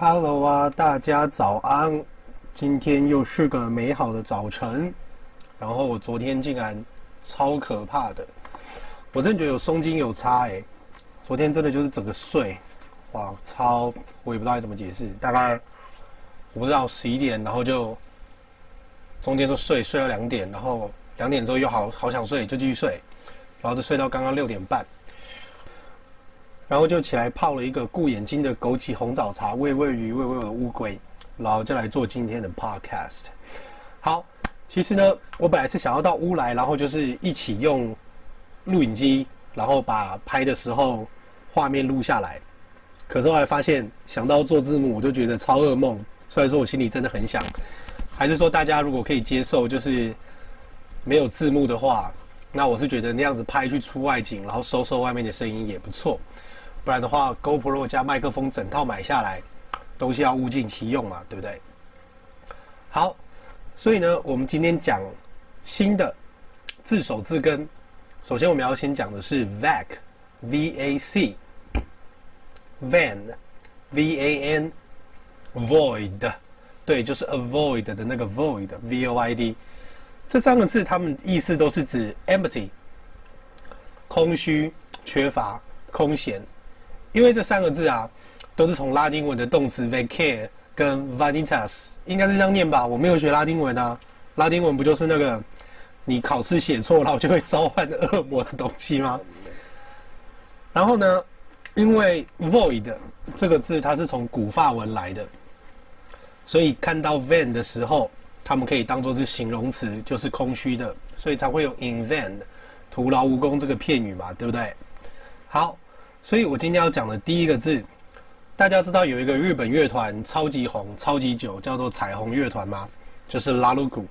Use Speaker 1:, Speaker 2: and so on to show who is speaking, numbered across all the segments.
Speaker 1: Hello 啊，大家早安！今天又是个美好的早晨。然后我昨天竟然超可怕的，我真的觉得有松筋有差哎。昨天真的就是整个睡，哇，超我也不知道该怎么解释。大概我不知道十一点，然后就中间都睡睡到两点，然后两点之后又好好想睡，就继续睡，然后就睡到刚刚六点半。然后就起来泡了一个顾眼睛的枸杞红枣茶，喂喂鱼，喂喂我的乌龟，然后就来做今天的 podcast。好，其实呢，我本来是想要到屋来，然后就是一起用录影机，然后把拍的时候画面录下来。可是后来发现，想到做字幕，我就觉得超噩梦。虽然说我心里真的很想，还是说大家如果可以接受，就是没有字幕的话，那我是觉得那样子拍去出外景，然后收收外面的声音也不错。不然的话，GoPro 加麦克风整套买下来，东西要物尽其用嘛，对不对？好，所以呢，我们今天讲新的字首字根。首先，我们要先讲的是 vac，V-A-C，van，V-A-N，void，对，就是 avoid 的那个 void，V-O-I-D。这三个字，它们意思都是指 empty，空虚、缺乏、空闲。因为这三个字啊，都是从拉丁文的动词 vacare 跟 vanitas，应该是这样念吧？我没有学拉丁文啊，拉丁文不就是那个你考试写错了就会召唤恶魔的东西吗？然后呢，因为 void 这个字它是从古法文来的，所以看到 van 的时候，他们可以当做是形容词，就是空虚的，所以才会有 in vain 徒劳无功这个片语嘛，对不对？好。所以我今天要讲的第一个字，大家知道有一个日本乐团超级红、超级久，叫做彩虹乐团吗？就是拉鲁库。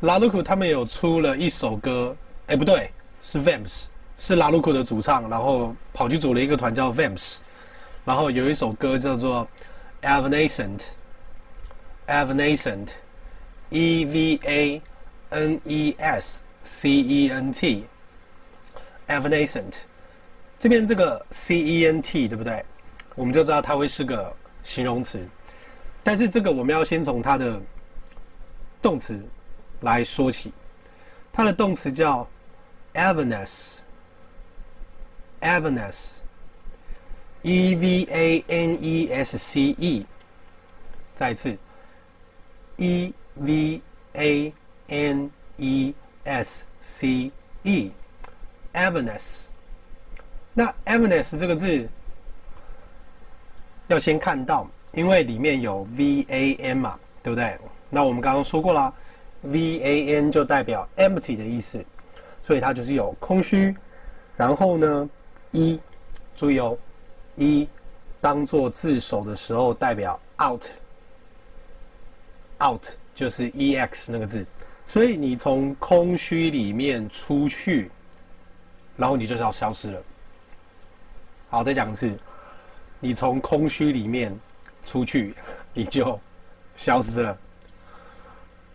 Speaker 1: 拉鲁库他们有出了一首歌，哎，不对，是 Vamps，是拉鲁库的主唱，然后跑去组了一个团叫 Vamps，然后有一首歌叫做 Evanescent，Evanescent，E V A N E S C E N T，Evanescent。这边这个 C E N T 对不对？我们就知道它会是个形容词，但是这个我们要先从它的动词来说起。它的动词叫 Evanesce，Evanesce，E V A N E S C E。再一次，E V A N E S C E，Evanesce。那 Evanesce 这个字要先看到，因为里面有 V A N 嘛，对不对？那我们刚刚说过了，V A N 就代表 empty 的意思，所以它就是有空虚。然后呢，E，注意哦，E 当做字首的时候代表 out，out 就是 E X 那个字，所以你从空虚里面出去，然后你就是要消失了。好，再讲一次，你从空虚里面出去，你就消失了。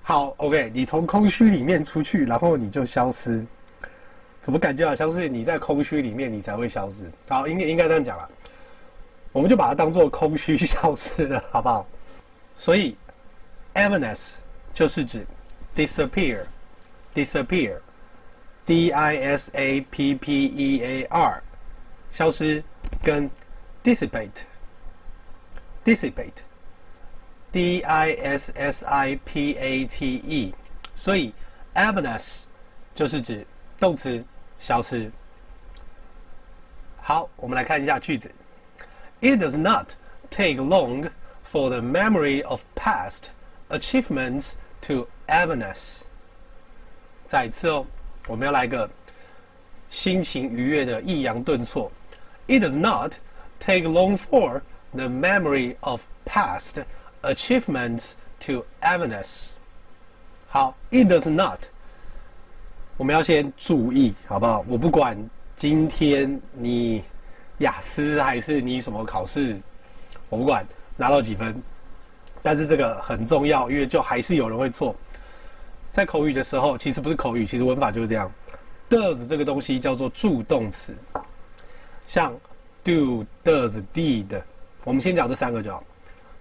Speaker 1: 好，OK，你从空虚里面出去，然后你就消失，怎么感觉好像是你在空虚里面，你才会消失？好，应该应该这样讲了，我们就把它当做空虚消失了，好不好？所以，Evanesce 就是指 disappear，disappear，D I S A P P E A R。消失跟 dissipate，dissipate，d i s s i p a t e，所以 Evanesce 就是指动词消失。好，我们来看一下句子。It does not take long for the memory of past achievements to evanesce。再一次哦，我们要来个心情愉悦的抑扬顿挫。 It does not take long for the memory of past achievements to evanesce。好，It does not。我们要先注意，好不好？我不管今天你雅思还是你什么考试，我不管拿到几分，但是这个很重要，因为就还是有人会错。在口语的时候，其实不是口语，其实文法就是这样。Does 这个东西叫做助动词。像 do、does、did，我们先讲这三个就好。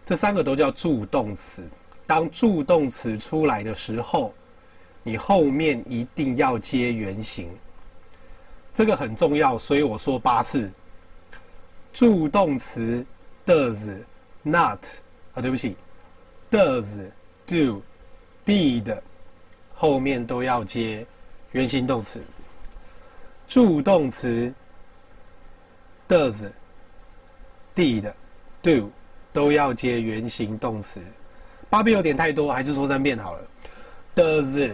Speaker 1: 这三个都叫助动词。当助动词出来的时候，你后面一定要接原形，这个很重要，所以我说八次。助动词 does not 啊，对不起，does do did 后面都要接原形动词。助动词 does did do 都要接原形动词。八遍有点太多，还是说三遍好了。Does,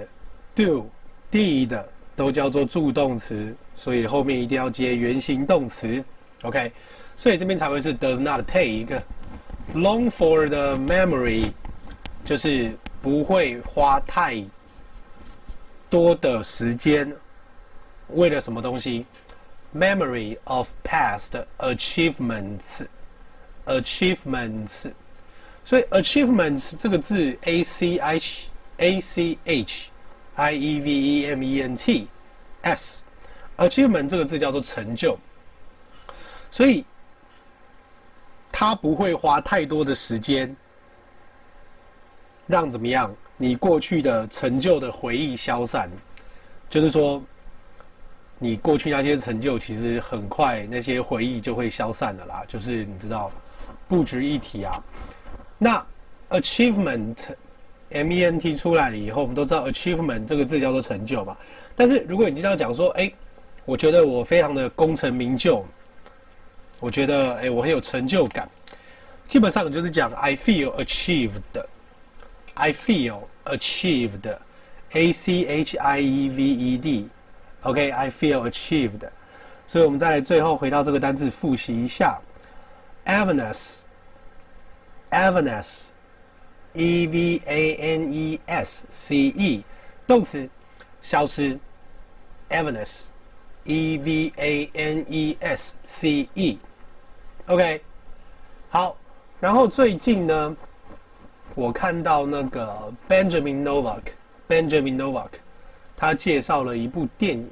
Speaker 1: do, did 都叫做助动词，所以后面一定要接原形动词。OK，所以这边才会是 does not take long for the memory，就是不会花太多的时间，为了什么东西？Memory of past achievements, achievements。所以 achievements 这个字，a c h a c h i e v e m e n t s，achievement 这个字叫做成就。所以他不会花太多的时间，让怎么样？你过去的成就的回忆消散，就是说，你过去那些成就，其实很快那些回忆就会消散的啦。就是你知道，不值一提啊。那 achievement，M E N T 出来了以后，我们都知道 achievement 这个字叫做成就嘛。但是如果你经常讲说，哎，我觉得我非常的功成名就，我觉得哎我很有成就感，基本上就是讲 I feel achieved，I feel achieved, achieved. D，OK，I feel achieved。所以我们再来最后回到这个单字复习一下，evanesce。Evanesce，E V A N E S C E，动词，消失。Evanesce，E V A N E S C E，OK，好。然后最近呢，我看到那个 Benjamin Novak，Benjamin Novak， 他介绍了一部电影。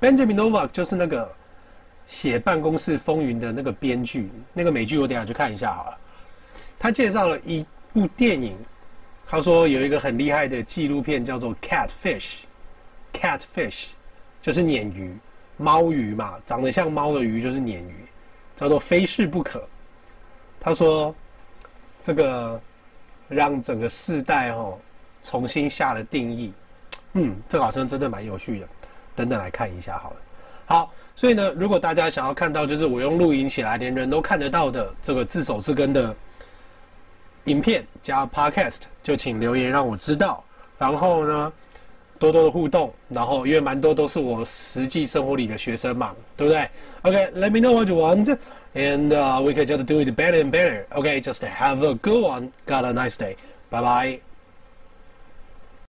Speaker 1: Benjamin Novak 就是那个写《办公室风云》的那个编剧，那个美剧我等下去看一下好了。他介绍了一部电影，他说有一个很厉害的纪录片叫做 Catfish，Catfish 就是鲶鱼，猫鱼嘛，长得像猫的鱼就是鲶鱼，叫做非试不可。他说这个让整个世代哦重新下了定义，嗯，这好像真的蛮有趣的，等等来看一下好了。好，所以呢，如果大家想要看到就是我用录影起来连人都看得到的这个自首字根的。影片加 Podcast 就请留言让我知道，然后呢，多多的互动，然后因为蛮多都是我实际生活里的学生嘛，对不对？OK，let me know what you want，and we can just do it better and better。OK，just have a good one，got a nice day，bye bye。